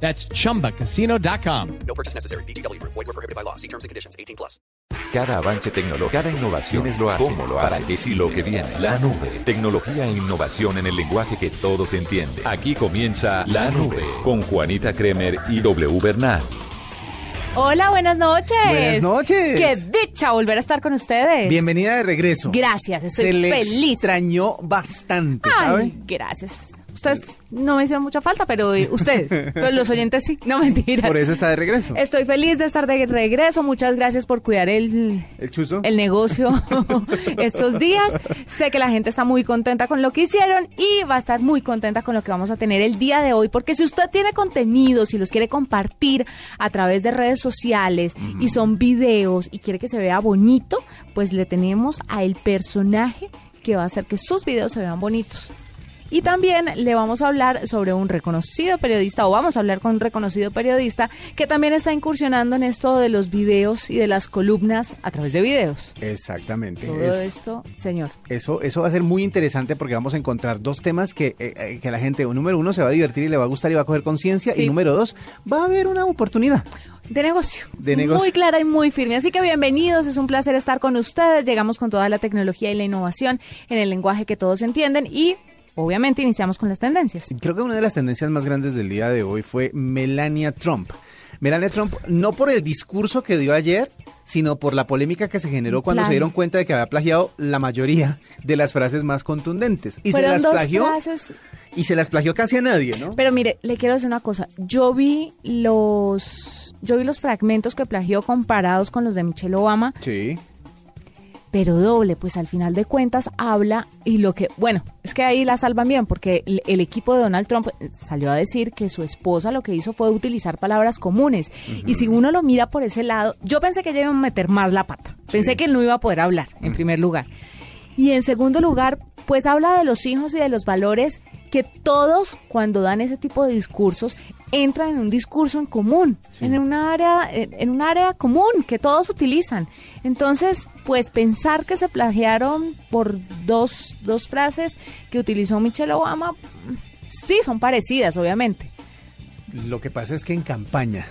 That's chumbacasino.com. No purchase necessary. BGW. Void were prohibited by law. See terms and conditions. 18 plus. Cada avance tecnológico, cada innovación, ¿quiénes lo hacen? ¿Cómo lo hacen? ¿Para qué sí lo que viene? La nube. Tecnología e innovación en el lenguaje que todos entienden. Aquí comienza La Nube con Juanita Kremer y W Bernal. Hola, buenas noches. Buenas noches. Qué dicha volver a estar con ustedes. Bienvenida de regreso. Gracias, estoy Se le feliz. extrañó bastante, ¿sabe? Ay, gracias. Ustedes no me hicieron mucha falta, pero eh, ustedes, pero los oyentes sí. No mentiras. Por eso está de regreso. Estoy feliz de estar de regreso. Muchas gracias por cuidar el, ¿El chuzo? el negocio estos días. Sé que la gente está muy contenta con lo que hicieron y va a estar muy contenta con lo que vamos a tener el día de hoy, porque si usted tiene contenidos y los quiere compartir a través de redes sociales y son videos y quiere que se vea bonito, pues le tenemos a el personaje que va a hacer que sus videos se vean bonitos. Y también le vamos a hablar sobre un reconocido periodista, o vamos a hablar con un reconocido periodista que también está incursionando en esto de los videos y de las columnas a través de videos. Exactamente. Todo Es- esto, señor. Eso, eso va a ser muy interesante porque vamos a encontrar dos temas que, eh, eh, que la gente, número uno, se va a divertir y le va a gustar y va a coger conciencia. Sí. Y número dos, va a haber una oportunidad. De negocio. De negocio. Muy clara y muy firme. Así que bienvenidos, es un placer estar con ustedes. Llegamos con toda la tecnología y la innovación en el lenguaje que todos entienden y obviamente iniciamos con las tendencias. Creo que una de las tendencias más grandes del día de hoy fue Melania Trump. Melania Trump, no por el discurso que dio ayer, sino por la polémica que se generó cuando se dieron cuenta de que había plagiado la mayoría de las frases más contundentes. Y se las dos plagió frases y se las plagió casi a nadie, ¿no? Pero mire, le quiero decir una cosa. Yo vi los, yo vi los fragmentos que plagió comparados con los de Michelle Obama, Sí. Pero doble, pues al final de cuentas habla y lo que, bueno, es que ahí la salvan bien porque el, el equipo de Donald Trump salió a decir que su esposa lo que hizo fue utilizar palabras comunes. Y si uno lo mira por ese lado, yo pensé que ella iba a meter más la pata. Pensé que él no iba a poder hablar, en primer lugar. Y en segundo lugar, pues habla de los hijos y de los valores que todos cuando dan ese tipo de discursos entran en un discurso en común, en un área en, un área común que todos utilizan. Entonces, pues pensar que se plagiaron por dos, dos frases que utilizó Michelle Obama, sí son parecidas, obviamente. Lo que pasa es que en campaña,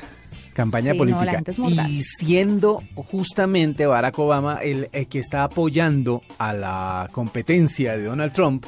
campaña Sí, no, política, mordaz. y siendo justamente Barack Obama el, el que está apoyando a la competencia de Donald Trump,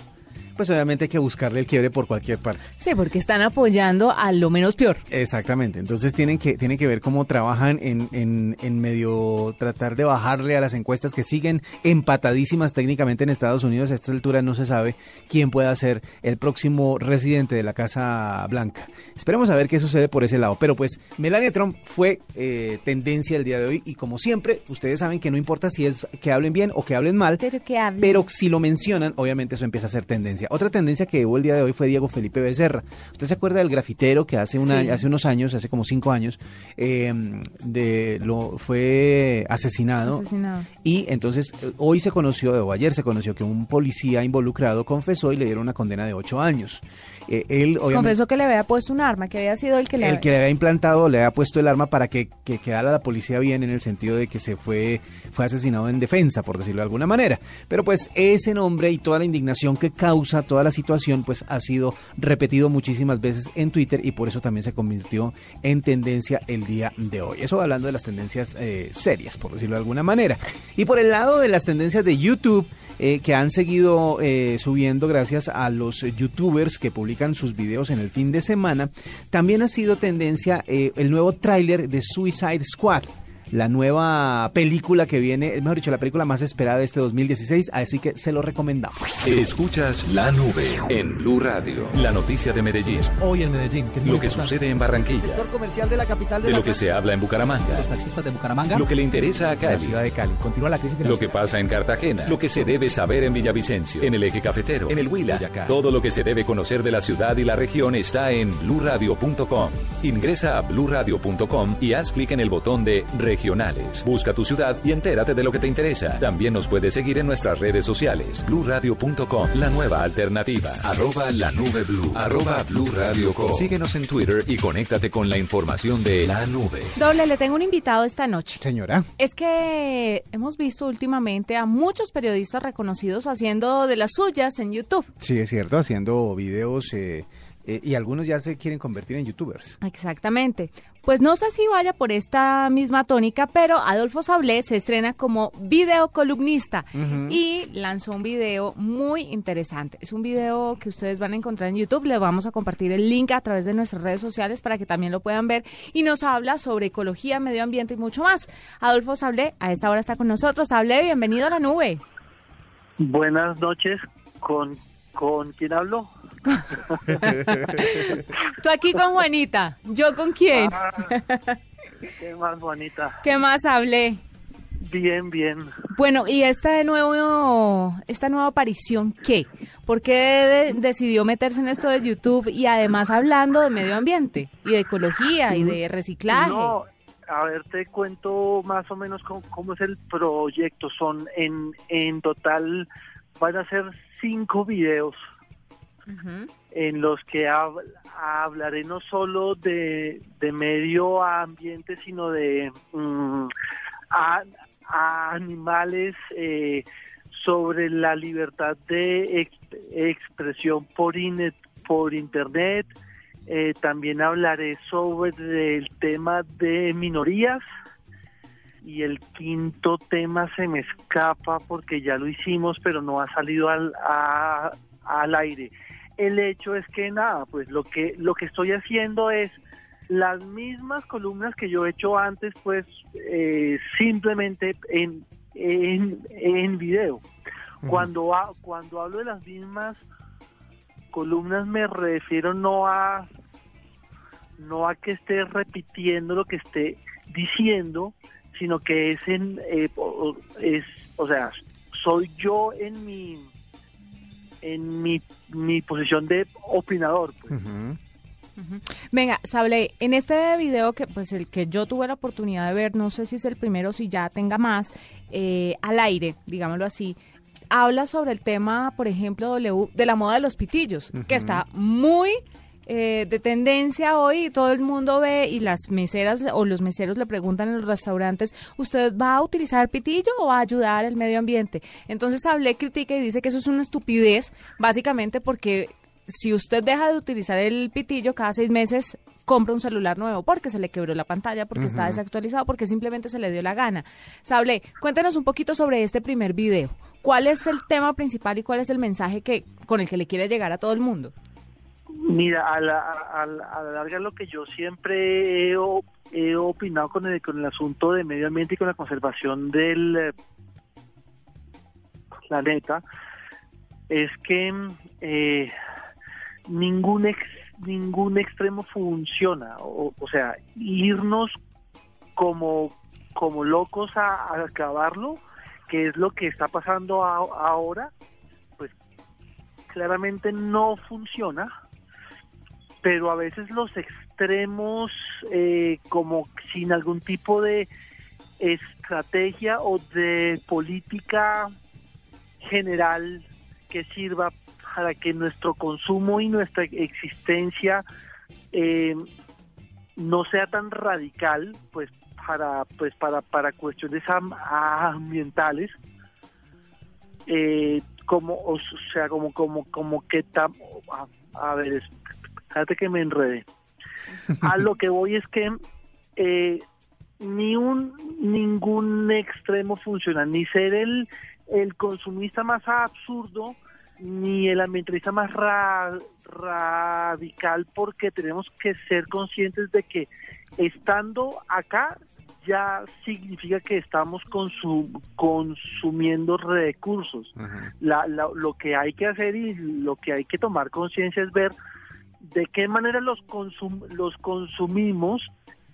pues obviamente hay que buscarle el quiebre por cualquier parte. Sí, porque están apoyando a lo menos peor. Exactamente, entonces tienen que, tienen que ver cómo trabajan en, en, en medio tratar de bajarle a las encuestas que siguen empatadísimas técnicamente en Estados Unidos. A esta altura no se sabe quién pueda ser el próximo residente de la Casa Blanca. Esperemos a ver qué sucede por ese lado. Pero pues Melania Trump fue eh, tendencia el día de hoy y como siempre, ustedes saben que no importa si es que hablen bien o que hablen mal, Pero que hablen. pero si lo mencionan, obviamente eso empieza a ser tendencia. Otra tendencia que hubo el día de hoy fue Diego Felipe Becerra. ¿Usted se acuerda del grafitero que hace, una, Sí. hace unos años, hace como cinco años, eh, de, lo, fue asesinado? Asesinado. Y entonces hoy se conoció, o ayer se conoció, que un policía involucrado confesó y le dieron una condena de ocho años. Eh, él, Confesó que le había puesto un arma, que había sido el que le el que le había implantado, le había puesto el arma para que, que quedara la policía bien en el sentido de que se fue, fue asesinado en defensa, por decirlo de alguna manera. Pero pues ese nombre y toda la indignación que causa toda la situación, pues ha sido repetido muchísimas veces en Twitter y por eso también se convirtió en tendencia el día de hoy. Eso hablando de las tendencias eh, serias, por decirlo de alguna manera. Y por el lado de las tendencias de YouTube, eh, que han seguido eh, subiendo gracias a los youtubers que publican sus videos en el fin de semana. También ha sido tendencia el nuevo tráiler de Suicide Squad. La nueva película que viene, mejor dicho, la película más esperada de este 2016, así que se lo recomendamos. Escuchas La Nube en Blue Radio. La noticia de Medellín. Hoy en Medellín, que Lo que importante. sucede en Barranquilla. comercial de la capital De lo que se habla en Bucaramanga. Los taxistas de Bucaramanga. Lo que le interesa a La Cali. ciudad de Cali. Continúa la crisis Lo que pasa en Cartagena, lo que se debe saber en Villavicencio, en el eje cafetero, en el Huila, todo lo que se debe conocer de la ciudad y la región está en bluradio.com. Ingresa a bluradio.com y haz clic en el botón de regionales. Busca tu ciudad y entérate de lo que te interesa. También nos puedes seguir en nuestras redes sociales. bluradio.com, la nueva alternativa. Arroba la nube blue. Arroba blue radio com. Síguenos en Twitter y conéctate con la información de la nube. Doble, le tengo un invitado esta noche. Señora. Es que hemos visto últimamente a muchos periodistas reconocidos haciendo de las suyas en YouTube. Sí, es cierto, haciendo videos eh, eh, y algunos ya se quieren convertir en youtubers. Exactamente. Pues no sé si vaya por esta misma tónica, pero Adolfo Sablé se estrena como videocolumnista y lanzó un video muy interesante. Es un video que ustedes van a encontrar en YouTube. Le vamos a compartir el link a través de nuestras redes sociales para que también lo puedan ver. Y nos habla sobre ecología, medio ambiente y mucho más. Adolfo Sablé a esta hora está con nosotros. Sablé, bienvenido a la nube. Buenas noches, ¿con, con quién hablo? Tú aquí con Juanita. ¿Yo con quién? Ah, qué más bonita. ¿Qué más hablé? Bien, bien. Bueno, y esta de nuevo, esta nueva aparición, ¿qué? ¿Por qué de- decidió meterse en esto de YouTube y además hablando de medio ambiente y de ecología y de reciclaje? No, a ver, te cuento más o menos cómo, cómo es el proyecto. Son en, en total, van a ser cinco videos En los que hab- hablaré no solo de, medio ambiente, sino de mm, a- animales, eh, sobre la libertad de ex- expresión por, ine- por Internet. Eh, también hablaré sobre el tema de minorías. Y el quinto tema se me escapa porque ya lo hicimos, pero no ha salido al, a- al aire el hecho es que nada, pues lo que lo que estoy haciendo es las mismas columnas que yo he hecho antes, pues eh, simplemente en, en, en video. Cuando ha- cuando hablo de las mismas columnas me refiero no a no a que esté repitiendo lo que esté diciendo, sino que es en eh, es o sea soy yo en mi en mi, mi posición de opinador. pues. Venga, Sable, en este video que pues el que yo tuve la oportunidad de ver, no sé si es el primero, si ya tenga más, eh, al aire, digámoslo así, habla sobre el tema, por ejemplo, W, de la moda de los pitillos, que está muy eh, de tendencia hoy, todo el mundo ve y las meseras o los meseros le preguntan en los restaurantes, ¿usted va a utilizar pitillo o va a ayudar al medio ambiente? Entonces hablé, critica y dice que eso es una estupidez, básicamente porque si usted deja de utilizar el pitillo cada seis meses, compra un celular nuevo porque se le quebró la pantalla, porque está desactualizado, porque simplemente se le dio la gana. Sable, cuéntenos un poquito sobre este primer video. ¿Cuál es el tema principal y cuál es el mensaje que con el que le quiere llegar a todo el mundo? Mira, a la, a, la- a la larga lo que yo siempre he opinado con el, con el asunto de medio ambiente y con la conservación del eh, planeta es que eh, ningún ex- ningún extremo funciona. O, o sea, irnos como, como locos a, a acabarlo, que es lo que está pasando a- ahora, pues claramente no funciona, pero a veces los extremos, eh, como sin algún tipo de estrategia o de política general que sirva para que nuestro consumo y nuestra existencia eh, no sea tan radical, pues para pues para para cuestiones am- ambientales, eh, como o sea como como como que tam- a, a ver, que me enredé. A lo que voy es que eh, ni un ningún extremo funciona, ni ser el el consumista más absurdo ni el ambientalista más ra- radical porque tenemos que ser conscientes de que estando acá ya significa que estamos consum- consumiendo recursos. La- la- lo que hay que hacer y lo que hay que tomar conciencia es ver de qué manera los, consum- los consumimos,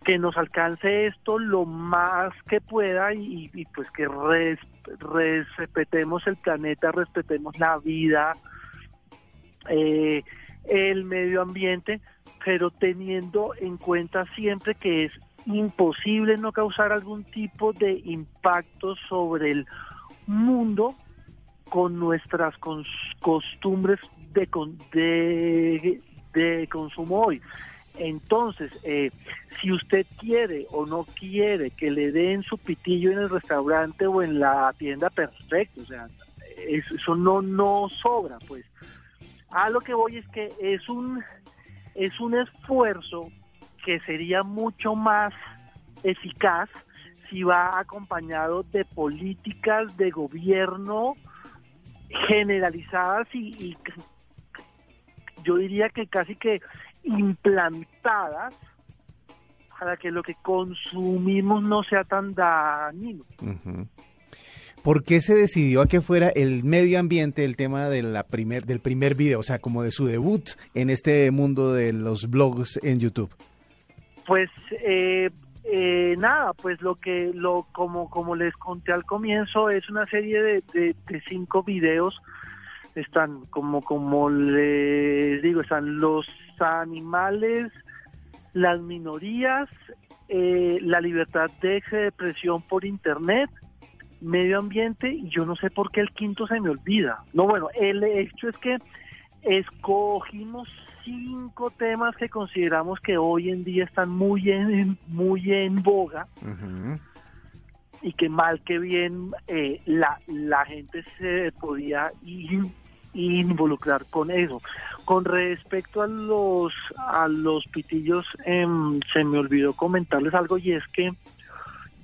que nos alcance esto lo más que pueda y, pues que res- respetemos el planeta, respetemos la vida, eh, el medio ambiente, pero teniendo en cuenta siempre que es imposible no causar algún tipo de impacto sobre el mundo con nuestras costumbres de, de, de consumo hoy. Entonces, eh, si usted quiere o no quiere que le den su pitillo en el restaurante o en la tienda, perfecto, o sea, es- eso no, no sobra, pues. A lo que voy es que es un, es un esfuerzo que sería mucho más eficaz si va acompañado de políticas de gobierno generalizadas y, y yo diría que casi que implantadas para que lo que consumimos no sea tan dañino. ¿Por qué se decidió a que fuera el medio ambiente el tema de la primer, del primer video, o sea, como de su debut en este mundo de los blogs en YouTube? Pues eh, eh, nada, pues lo que lo como como les conté al comienzo es una serie de, de- de cinco videos. Están como como les digo, están los animales, las minorías, eh, la libertad de expresión por internet, medio ambiente y yo no sé por qué el quinto se me olvida. No, bueno, el hecho es que escogimos cinco temas que consideramos que hoy en día están muy en, muy en boga y que mal que bien eh, la, la gente se podía in- involucrar con eso. Con respecto a los a los pitillos, em, se me olvidó comentarles algo y es que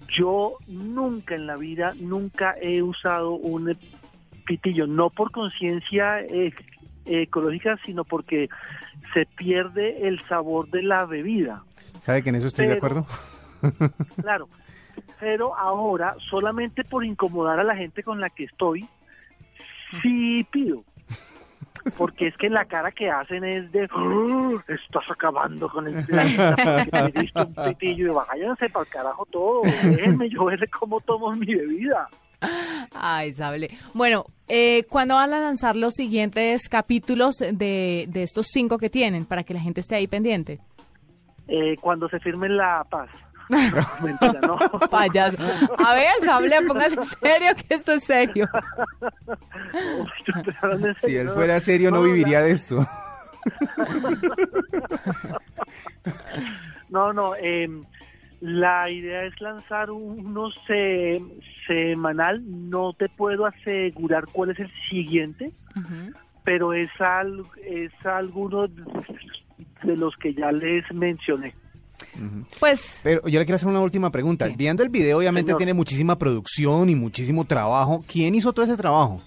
yo nunca en la vida, nunca he usado un pitillo, no por conciencia eh, ecológica, sino porque se pierde el sabor de la bebida. ¿Sabe que en eso estoy de acuerdo? Claro, pero ahora solamente por incomodar a la gente con la que estoy, sí pido. Porque es que la cara que hacen es de "Ah, estás acabando con el planeta porque te diste un pitillo y váyanse para el carajo todo, déjenme yo ver cómo tomo mi bebida. Ay, Sable. Bueno, eh, ¿cuándo van a lanzar los siguientes capítulos de, de estos cinco que tienen para que la gente esté ahí pendiente? Eh, cuando se firme la paz. No, mentira, no. Payaso. A ver, Sable, póngase serio que esto es serio. Si él no. fuera serio no viviría de esto. No, no, eh, la idea es lanzar uno se- semanal, no te puedo asegurar cuál es el siguiente, pero es, al, es alguno de los que ya les mencioné. Pues, Pero yo le quiero hacer una última pregunta. ¿Qué? Viendo el video, obviamente Señor. tiene muchísima producción y muchísimo trabajo. ¿Quién hizo todo ese trabajo?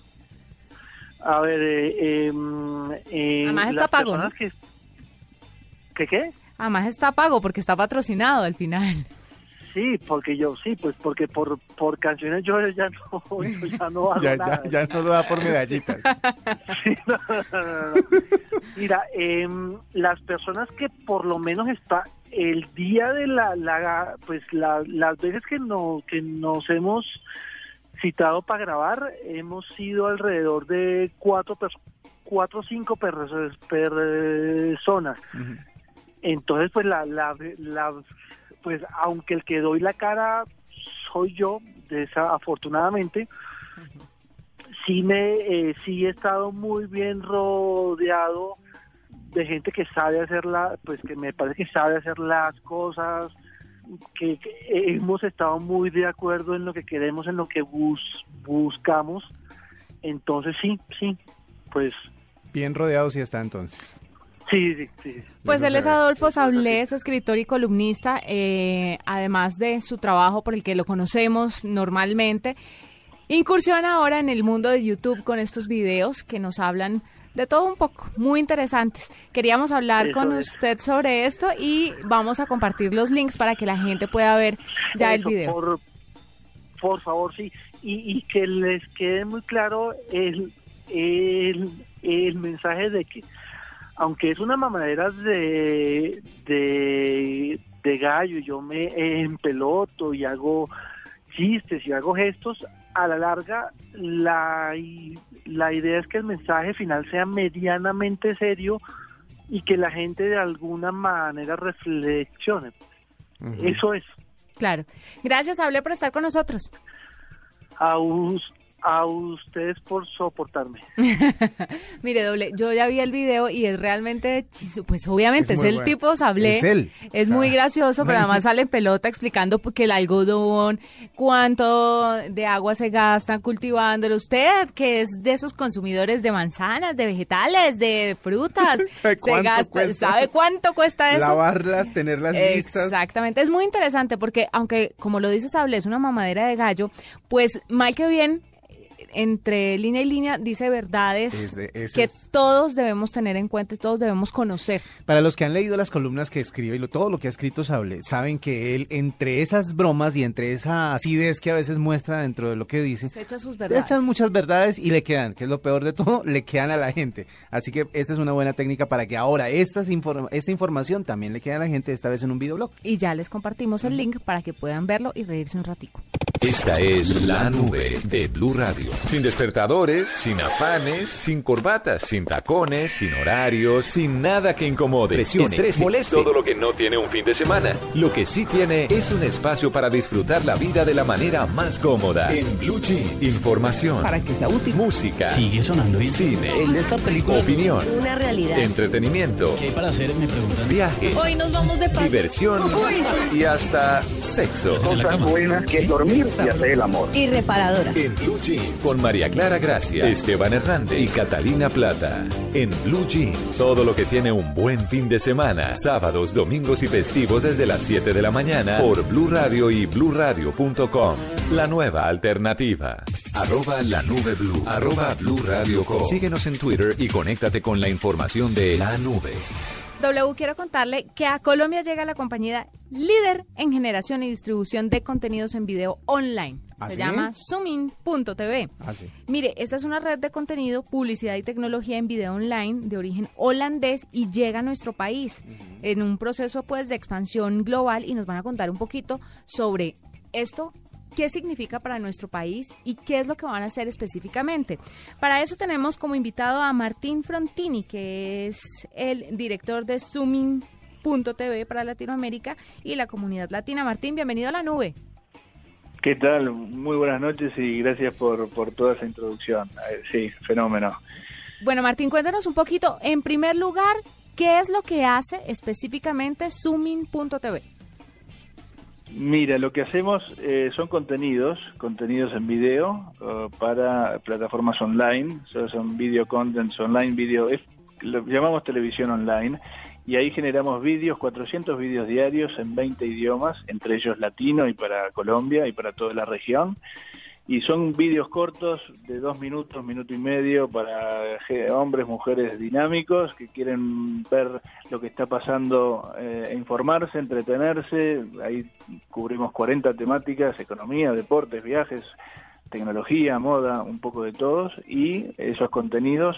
A ver, eh, em, eh, Además está pago, ¿no? personas que... ¿Qué qué? además está pago porque está patrocinado al final. Sí, porque yo, sí, pues porque por, por canciones yo ya no, yo ya no hago Ya, nada. ya, ya no lo da por medallitas. Sí, no, no, no, no. Mira, em, las personas que por lo menos está el día de la, la pues la- las veces que no que nos hemos citado para grabar hemos sido alrededor de cuatro cuatro o cinco perso- personas. Ujú. Entonces, pues la, la, la- pues aunque el que doy la cara soy yo, desafortunadamente, sí me, eh, sí he estado muy bien rodeado de gente que sabe hacerla, pues que me parece que sabe hacer las cosas, que, que hemos estado muy de acuerdo en lo que queremos, en lo que bus, buscamos. Entonces sí, sí, pues Bien rodeado sí está entonces. sí, sí, sí. Pues él es. Adolfo Sablés, escritor y columnista, eh, además de su trabajo por el que lo conocemos normalmente. Incursiona ahora en el mundo de YouTube con estos videos que nos hablan de todo un poco, muy interesantes. Queríamos hablar Eso con es. usted sobre esto y vamos a compartir los links para que la gente pueda ver ya el video. Por, por favor, sí. Y, y que les quede muy claro el, el, el mensaje de que, aunque es una mamadera de, de, de gallo, y yo me empeloto y hago chistes y hago gestos, a la larga la, la idea es que el mensaje final sea medianamente serio y que la gente de alguna manera reflexione. Eso es. Claro. Gracias, Hablé, por estar con nosotros. A, us- a ustedes por soportarme. Mire, doble, yo ya vi el video y es realmente, pues obviamente Es el bueno. tipo Sablé. Es él. Es muy Ah. gracioso, pero además sale en pelota explicando pues, que el algodón, cuánto de agua se gasta cultivándolo. Usted, que es de esos consumidores de manzanas, de vegetales, de frutas, ¿Sabe se gasta, cuesta? ¿sabe cuánto cuesta eso? Lavarlas, tenerlas listas. Exactamente, es muy interesante porque aunque como lo dice Sable es una mamadera de gallo, pues mal que bien entre línea y línea dice verdades Ese- ese que es- todos debemos tener en cuenta y todos debemos conocer. Para los que han leído las columnas que escribe y lo- todo lo que ha escrito Sable, saben que él, entre esas bromas y entre esa acidez que a veces muestra dentro de lo que dice, Se echa sus le verdades. echan muchas verdades y le quedan, que es lo peor de todo, le quedan a la gente. Así que esta es una buena técnica para que ahora estas inform- esta información también le quede a la gente, esta vez en un videoblog. Y ya les compartimos el link para que puedan verlo y reírse un ratico. Esta es la nube de Blue Radio. Sin despertadores, sin afanes, sin corbatas, sin tacones, sin horarios, sin nada que incomode, Presione, estrese, moleste. Todo lo que no tiene un fin de semana. Lo que sí tiene es un espacio para disfrutar la vida de la manera más cómoda. En Blue Jeans, información, para que sea útil. música, Sigue sonando bien. cine, En esta película opinión, Una realidad. entretenimiento, ¿Qué hay para hacer? Me preguntan. viajes, Hoy nos vamos de paseo. diversión y hasta sexo. Cama. buenas que dormir y hacer el amor. Y reparadora. En Blue Jeans, con María Clara Gracia, Esteban Hernández y Catalina Plata. En Blue Jeans, todo lo que tiene un buen fin de semana. Sábados, domingos y festivos desde las 7 de la mañana por Blue Radio y bluradio.com. La nueva alternativa. Arroba la nube blue. Arroba Blue Radio Com. Síguenos en Twitter y conéctate con la información de la nube. W, quiero contarle que a Colombia llega la compañía líder en generación y distribución de contenidos en video online. ¿Ah, Se sí? llama Zooming.tv. Ah, sí. Mire, esta es una red de contenido, publicidad y tecnología en video online de origen holandés y llega a nuestro país en un proceso pues de expansión global y nos van a contar un poquito sobre esto. ¿Qué significa para nuestro país y qué es lo que van a hacer específicamente? Para eso tenemos como invitado a Martín Frontini, que es el director de Zooming.tv para Latinoamérica y la comunidad latina. Martín, bienvenido a la nube. ¿Qué tal? Muy buenas noches y gracias por, por toda esa introducción. Eh, sí, fenómeno. Bueno, Martín, cuéntanos un poquito, en primer lugar, ¿qué es lo que hace específicamente Zooming.tv? Mira, lo que hacemos eh, son contenidos, contenidos en video eh, para plataformas online, so- son video contents online, video, es- lo llamamos televisión online, y ahí generamos vídeos, 400 vídeos diarios en 20 idiomas, entre ellos latino y para Colombia y para toda la región. Y son vídeos cortos de dos minutos, minuto y medio para hombres, mujeres dinámicos que quieren ver lo que está pasando, eh, informarse, entretenerse. Ahí cubrimos 40 temáticas, economía, deportes, viajes, tecnología, moda, un poco de todos. Y esos contenidos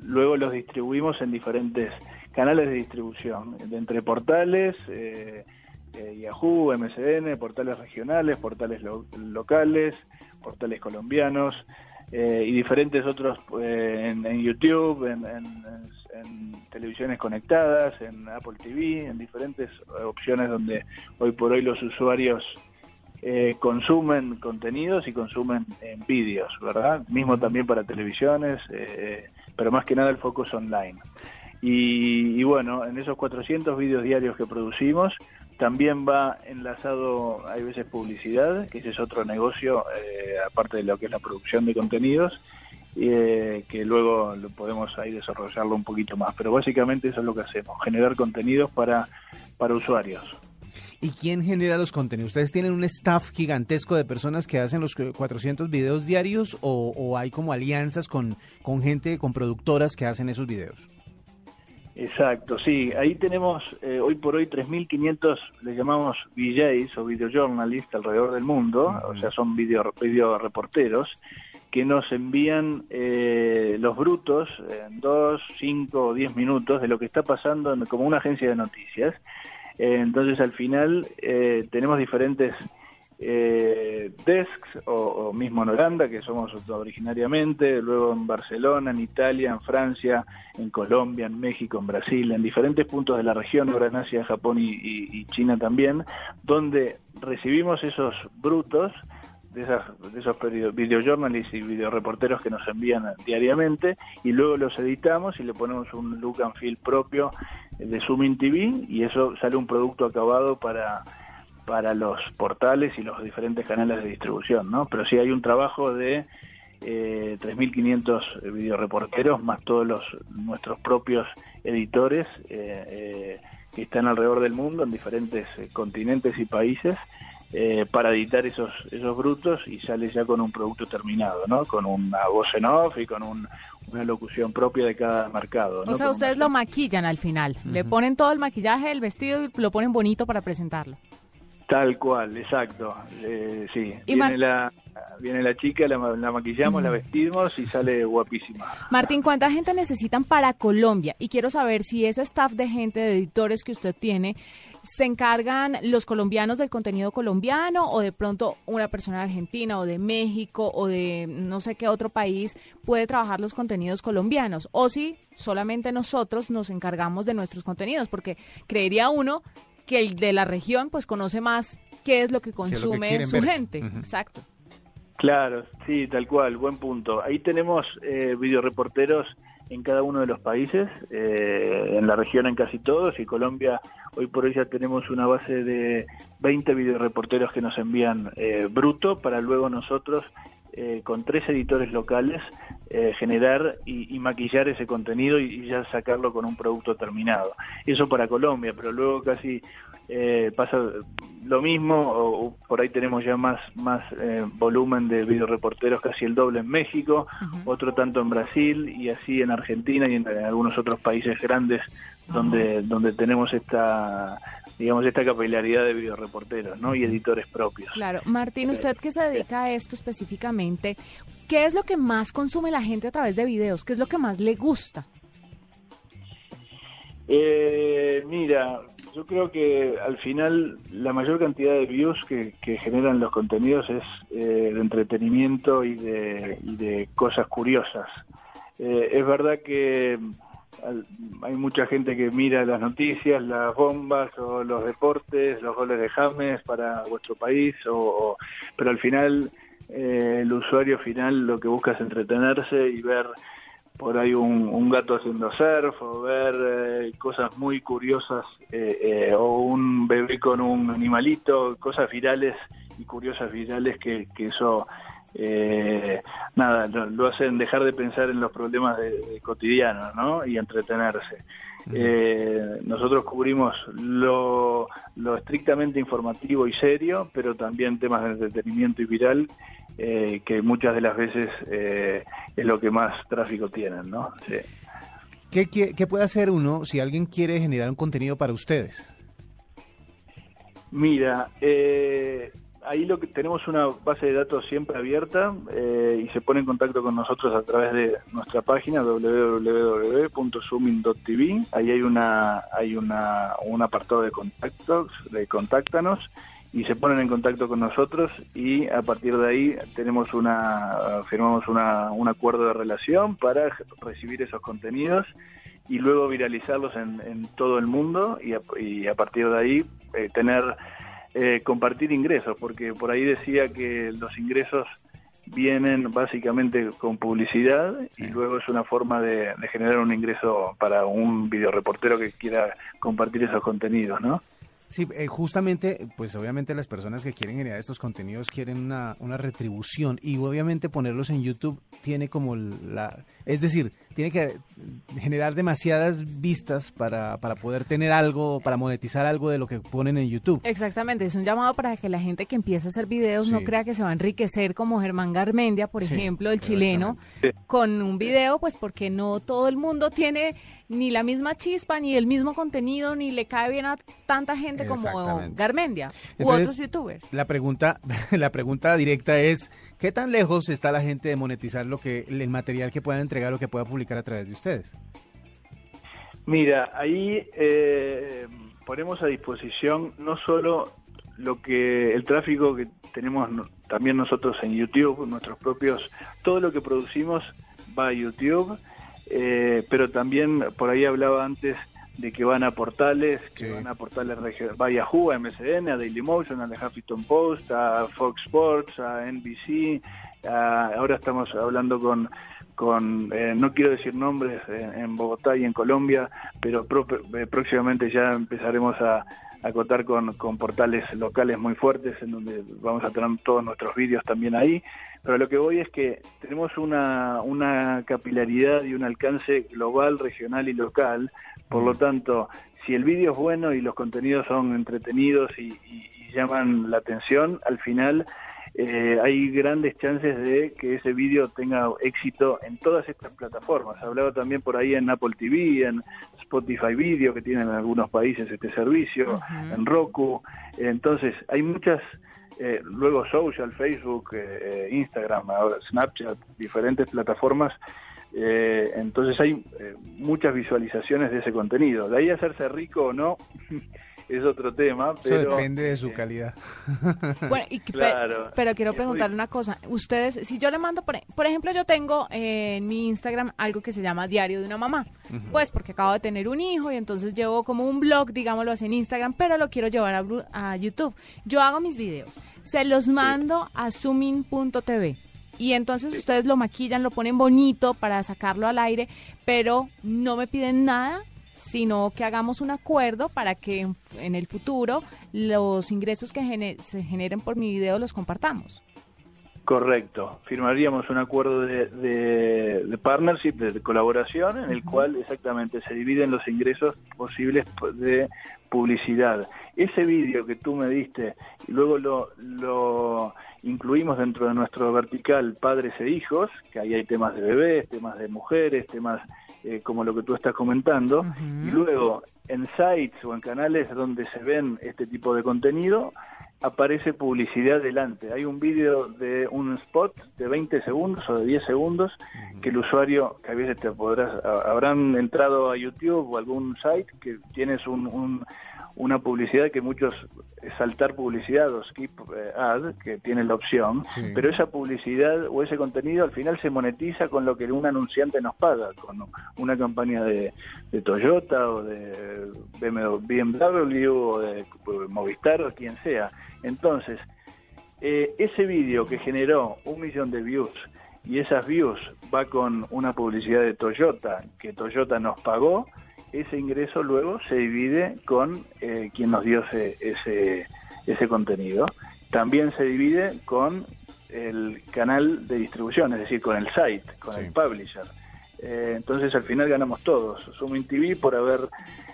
luego los distribuimos en diferentes canales de distribución, entre portales, eh, eh, Yahoo, MSN, portales regionales, portales lo- locales, portales colombianos eh, y diferentes otros eh, en, en YouTube, en, en- en televisiones conectadas, en Apple TV, en diferentes opciones donde hoy por hoy los usuarios consumen contenidos y consumen vídeos, ¿verdad? Mismo también para televisiones, pero más que nada el foco es online. Y, bueno, en esos 400 vídeos diarios que producimos, también va enlazado, hay veces publicidad, que ese es otro negocio, eh, aparte de lo que es la producción de contenidos, eh, que luego lo podemos ahí desarrollarlo un poquito más. Pero básicamente eso es lo que hacemos, generar contenidos para, para usuarios. ¿Y quién genera los contenidos? ¿Ustedes tienen un staff gigantesco de personas que hacen los 400 videos diarios o, o hay como alianzas con, con gente, con productoras que hacen esos videos? Exacto, sí. Ahí tenemos eh, hoy por hoy 3.500, le llamamos VJs o video journalists alrededor del mundo, o sea, son video, video reporteros, que nos envían eh, los brutos en 2, 5 o 10 minutos de lo que está pasando en- como una agencia de noticias. Eh, entonces, al final, eh, tenemos diferentes eh, desks o, mismo en Holanda, que somos originariamente, luego en Barcelona, en Italia, en Francia, en Colombia, en México, en Brasil, en diferentes puntos de la región, ahora en Asia, Japón y, China también, donde recibimos esos brutos de, esas, de esos videojournalists y videoreporteros que nos envían diariamente y luego los editamos y le ponemos un look and feel propio de Zooming TV y eso sale un producto acabado para para los portales y los diferentes canales de distribución, ¿no? Pero sí hay un trabajo de eh, 3.500 videoreporteros más todos los nuestros propios editores eh, eh, que están alrededor del mundo en diferentes eh, continentes y países eh, para editar esos esos brutos y sale ya con un producto terminado, ¿no? Con una voz en off y con un- una locución propia de cada mercado. ¿no? O sea, ustedes lo maquillan al final. Le ponen todo el maquillaje, el vestido y lo ponen bonito para presentarlo. Tal cual, exacto. Eh, sí, Y viene la, viene la chica, la, ma- la maquillamos, la vestimos y sale guapísima. Martín, ¿cuánta gente necesitan para Colombia? Y quiero saber si ese staff de gente, de editores que usted tiene, se encargan los colombianos del contenido colombiano o de pronto una persona de Argentina o de México o de no sé qué otro país puede trabajar los contenidos colombianos. O si solamente nosotros nos encargamos de nuestros contenidos, porque creería uno que el de la región pues conoce más qué es lo que consume su ver. gente. Exacto. Claro, sí, tal cual, buen punto. Ahí tenemos eh, videoreporteros en cada uno de los países, eh, en la región en casi todos, y Colombia, hoy por hoy ya tenemos una base de 20 videoreporteros que nos envían eh, bruto para luego nosotros, eh, con tres editores locales, eh, generar y, y maquillar ese contenido y, y ya sacarlo con un producto terminado. Eso para Colombia, pero luego casi eh, pasa lo mismo, o, o por ahí tenemos ya más, más eh, volumen de videoreporteros, casi el doble en México, otro tanto en Brasil y así en Argentina y en, en algunos otros países grandes donde, donde tenemos esta digamos esta capilaridad de videoreporteros ¿no? y editores propios. Claro. Martín, usted que se dedica a esto específicamente, ¿qué es lo que más consume la gente a través de videos? ¿Qué es lo que más le gusta? Eh, mira, yo creo que al final la mayor cantidad de views que, que generan los contenidos es eh, de entretenimiento y de, y de cosas curiosas. Eh, es verdad que hay mucha gente que mira las noticias, las bombas o los deportes, los goles de James para vuestro país, o, o- pero al final eh, el usuario final lo que busca es entretenerse y ver por ahí un, gato haciendo surf o ver eh, cosas muy curiosas eh, eh, o un bebé con un animalito, cosas virales y curiosas virales que, que eso eh, nada lo, hacen dejar de pensar en los problemas de, de cotidianos ¿no? y entretenerse. Eh, nosotros cubrimos lo, lo estrictamente informativo y serio, pero también temas de entretenimiento y viral, eh, que muchas de las veces eh, es lo que más tráfico tienen, ¿no? Sí. ¿Qué, qué, qué puede hacer uno si alguien quiere generar un contenido para ustedes? Mira, eh, ahí lo que tenemos una base de datos siempre abierta eh, y se pone en contacto con nosotros a través de nuestra página www.zooming.tv. Ahí hay una hay una un apartado de contactos, de contáctanos y se ponen en contacto con nosotros y a partir de ahí tenemos una firmamos una, un acuerdo de relación para recibir esos contenidos y luego viralizarlos en, en todo el mundo y a, y a partir de ahí eh, tener eh, compartir ingresos porque por ahí decía que los ingresos vienen básicamente con publicidad y luego es una forma de, de generar un ingreso para un videoreportero que quiera compartir esos contenidos, ¿no? Sí, eh, justamente, pues obviamente las personas que quieren generar estos contenidos quieren una, una retribución y obviamente ponerlos en YouTube tiene como la... Es decir, tiene que generar demasiadas vistas para, para poder tener algo, para monetizar algo de lo que ponen en YouTube. Exactamente, es un llamado para que la gente que empieza a hacer videos no crea que se va a enriquecer como Germán Garmendia, por Sí, ejemplo, el chileno, con un video, pues porque no todo el mundo tiene ni la misma chispa, ni el mismo contenido, ni le cae bien a tanta gente como. Garmendia u Entonces, otros youtubers. La pregunta, la pregunta directa es, ¿qué tan lejos está la gente de monetizar lo que el material que puedan entregar o que pueda publicar a través de ustedes? Mira, ahí eh, ponemos a disposición no solo lo que el tráfico que tenemos también nosotros en YouTube, nuestros propios, todo lo que producimos va a YouTube, eh, pero también por ahí hablaba antes de que van a portales, que van a portales regio- va a Yahoo, a MSN, a Dailymotion, a The Huffington Post, a Fox Sports, a NBC, a- ahora estamos hablando con con eh, no quiero decir nombres en, en Bogotá y en Colombia, pero pro- eh, próximamente ya empezaremos a, a contar con, con portales locales muy fuertes en donde vamos a tener todos nuestros vídeos también ahí. Pero lo que voy es que tenemos una, una capilaridad y un alcance global, regional y local. Por lo tanto, si el vídeo es bueno y los contenidos son entretenidos y, y- y llaman la atención, al final eh, hay grandes chances de que ese vídeo tenga éxito en todas estas plataformas. Hablaba también por ahí en Apple TV, en Spotify Video, que tienen en algunos países este servicio, en Roku. Entonces, hay muchas, eh, luego social, Facebook, eh, eh, Instagram, ahora Snapchat, diferentes plataformas. Eh, entonces hay eh, muchas visualizaciones de ese contenido. De ahí hacerse rico o no es otro tema, Eso pero depende de su calidad. Bueno, y Claro. pero quiero preguntarle una cosa. Ustedes, si yo le mando, por, por ejemplo, yo tengo eh, en mi Instagram algo que se llama Diario de una Mamá. Pues porque acabo de tener un hijo y entonces llevo como un blog, digámoslo así, en Instagram, pero lo quiero llevar a, YouTube. Yo hago mis videos, se los mando a zoomin.tv. Y entonces ustedes lo maquillan, lo ponen bonito para sacarlo al aire, pero no me piden nada sino que hagamos un acuerdo para que en, en el futuro los ingresos que se generen por mi video los compartamos. Correcto. Firmaríamos un acuerdo de, de- de partnership, de, de colaboración, en el cual exactamente se dividen los ingresos posibles de publicidad. Ese vídeo que tú me diste y luego lo, lo incluimos dentro de nuestro vertical padres e hijos, que ahí hay temas de bebés, temas de mujeres, temas eh, como lo que tú estás comentando, y luego en sites o en canales donde se ven este tipo de contenido, aparece publicidad delante. Hay un vídeo de un spot de 20 segundos o de 10 segundos que el usuario, que a veces te podrás, habrán entrado a YouTube o algún site que tienes un, un- una publicidad que muchos saltar publicidad o skip eh, ad, que tiene la opción, Sí. pero esa publicidad o ese contenido al final se monetiza con lo que un anunciante nos paga, con una campaña de, de Toyota o de BMW o de Movistar o quien sea. Entonces, eh, ese vídeo que generó un millón de views y esas views va con una publicidad de Toyota que Toyota nos pagó, ese ingreso luego se divide con eh, quien nos dio ese, ese, ese contenido. También se divide con el canal de distribución, es decir, con el site, con el publisher. Eh, entonces al final ganamos todos. Sumin TV por haber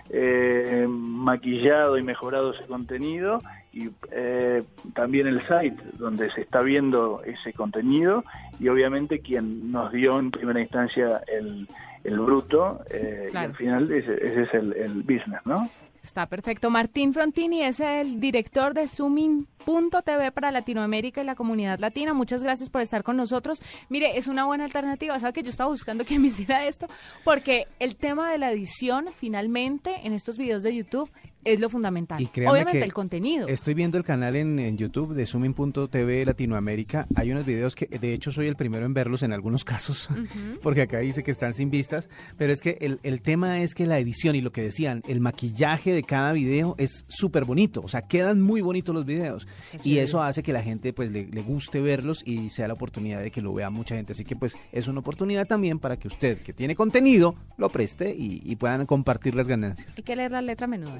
eh, maquillado y mejorado ese contenido y eh, también el site donde se está viendo ese contenido y obviamente quien nos dio en primera instancia el, el bruto eh, y al final ese, ese es el, el business, ¿no? Está perfecto. Martín Frontini es el director de Zooming.tv para Latinoamérica y la comunidad latina. Muchas gracias por estar con nosotros. Mire, es una buena alternativa. ¿Sabe que yo estaba buscando que me hiciera esto? Porque el tema de la edición, finalmente, en estos videos de YouTube, es lo fundamental. Y Obviamente que el contenido. Estoy viendo el canal en, en YouTube de Zooming.tv Latinoamérica. Hay unos videos que, de hecho, soy el primero en verlos en algunos casos, porque acá dice que están sin vistas. Pero es que el, el tema es que la edición y lo que decían, el maquillaje de cada video es súper bonito. O sea, quedan muy bonitos los videos. Y eso hace que la gente pues le, le guste verlos y sea la oportunidad de que lo vea mucha gente. Así que pues es una oportunidad también para que usted, que tiene contenido, lo preste y, y puedan compartir las ganancias. Hay que leer la letra menuda. ¿no?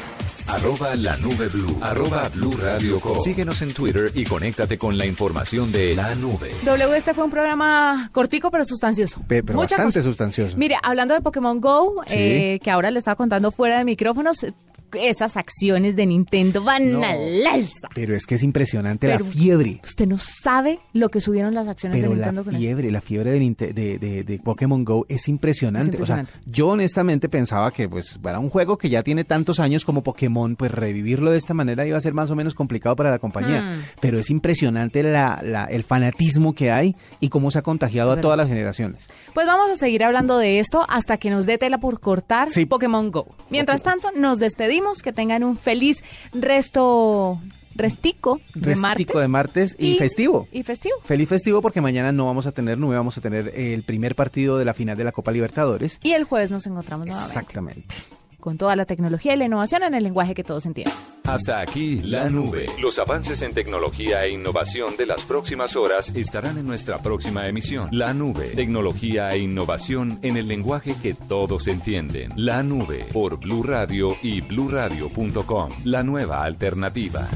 Arroba la nube blue. Arroba blue radio com. Síguenos en Twitter y conéctate con la información de la nube. W, este fue un programa cortico pero sustancioso. Pe- pero Mucha bastante cosa. sustancioso. Mire, hablando de Pokémon Go, Sí. eh, que ahora le estaba contando fuera de micrófonos, esas acciones de Nintendo van No. al alza. Pero es que es impresionante Pero la fiebre. Usted no sabe lo que subieron las acciones Pero de la Nintendo con esto. fiebre, la fiebre de, Ninte- de, de- de Pokémon Go es impresionante. Es impresionante. O sea, yo honestamente pensaba que pues para un juego que ya tiene tantos años como Pokémon, pues revivirlo de esta manera iba a ser más o menos complicado para la compañía. Hmm. Pero es impresionante la, la- el fanatismo que hay y cómo se ha contagiado a todas las generaciones. Pues vamos a seguir hablando de esto hasta que nos dé tela por cortar Sí. Pokémon Go. Mientras tanto, nos despedimos. Que tengan un feliz resto, restico de martes. Restico de martes y, festivo. Y festivo. Feliz festivo porque mañana no vamos a tener nube, vamos a tener el primer partido de la final de la Copa Libertadores. Y el jueves nos encontramos nuevamente Exactamente. Con toda la tecnología y la innovación en el lenguaje que todos entienden. Hasta aquí la nube. Los avances en tecnología e innovación de las próximas horas estarán en nuestra próxima emisión. La nube. Tecnología e innovación en el lenguaje que todos entienden. La nube por Blue Radio y bluradio.com. La nueva alternativa.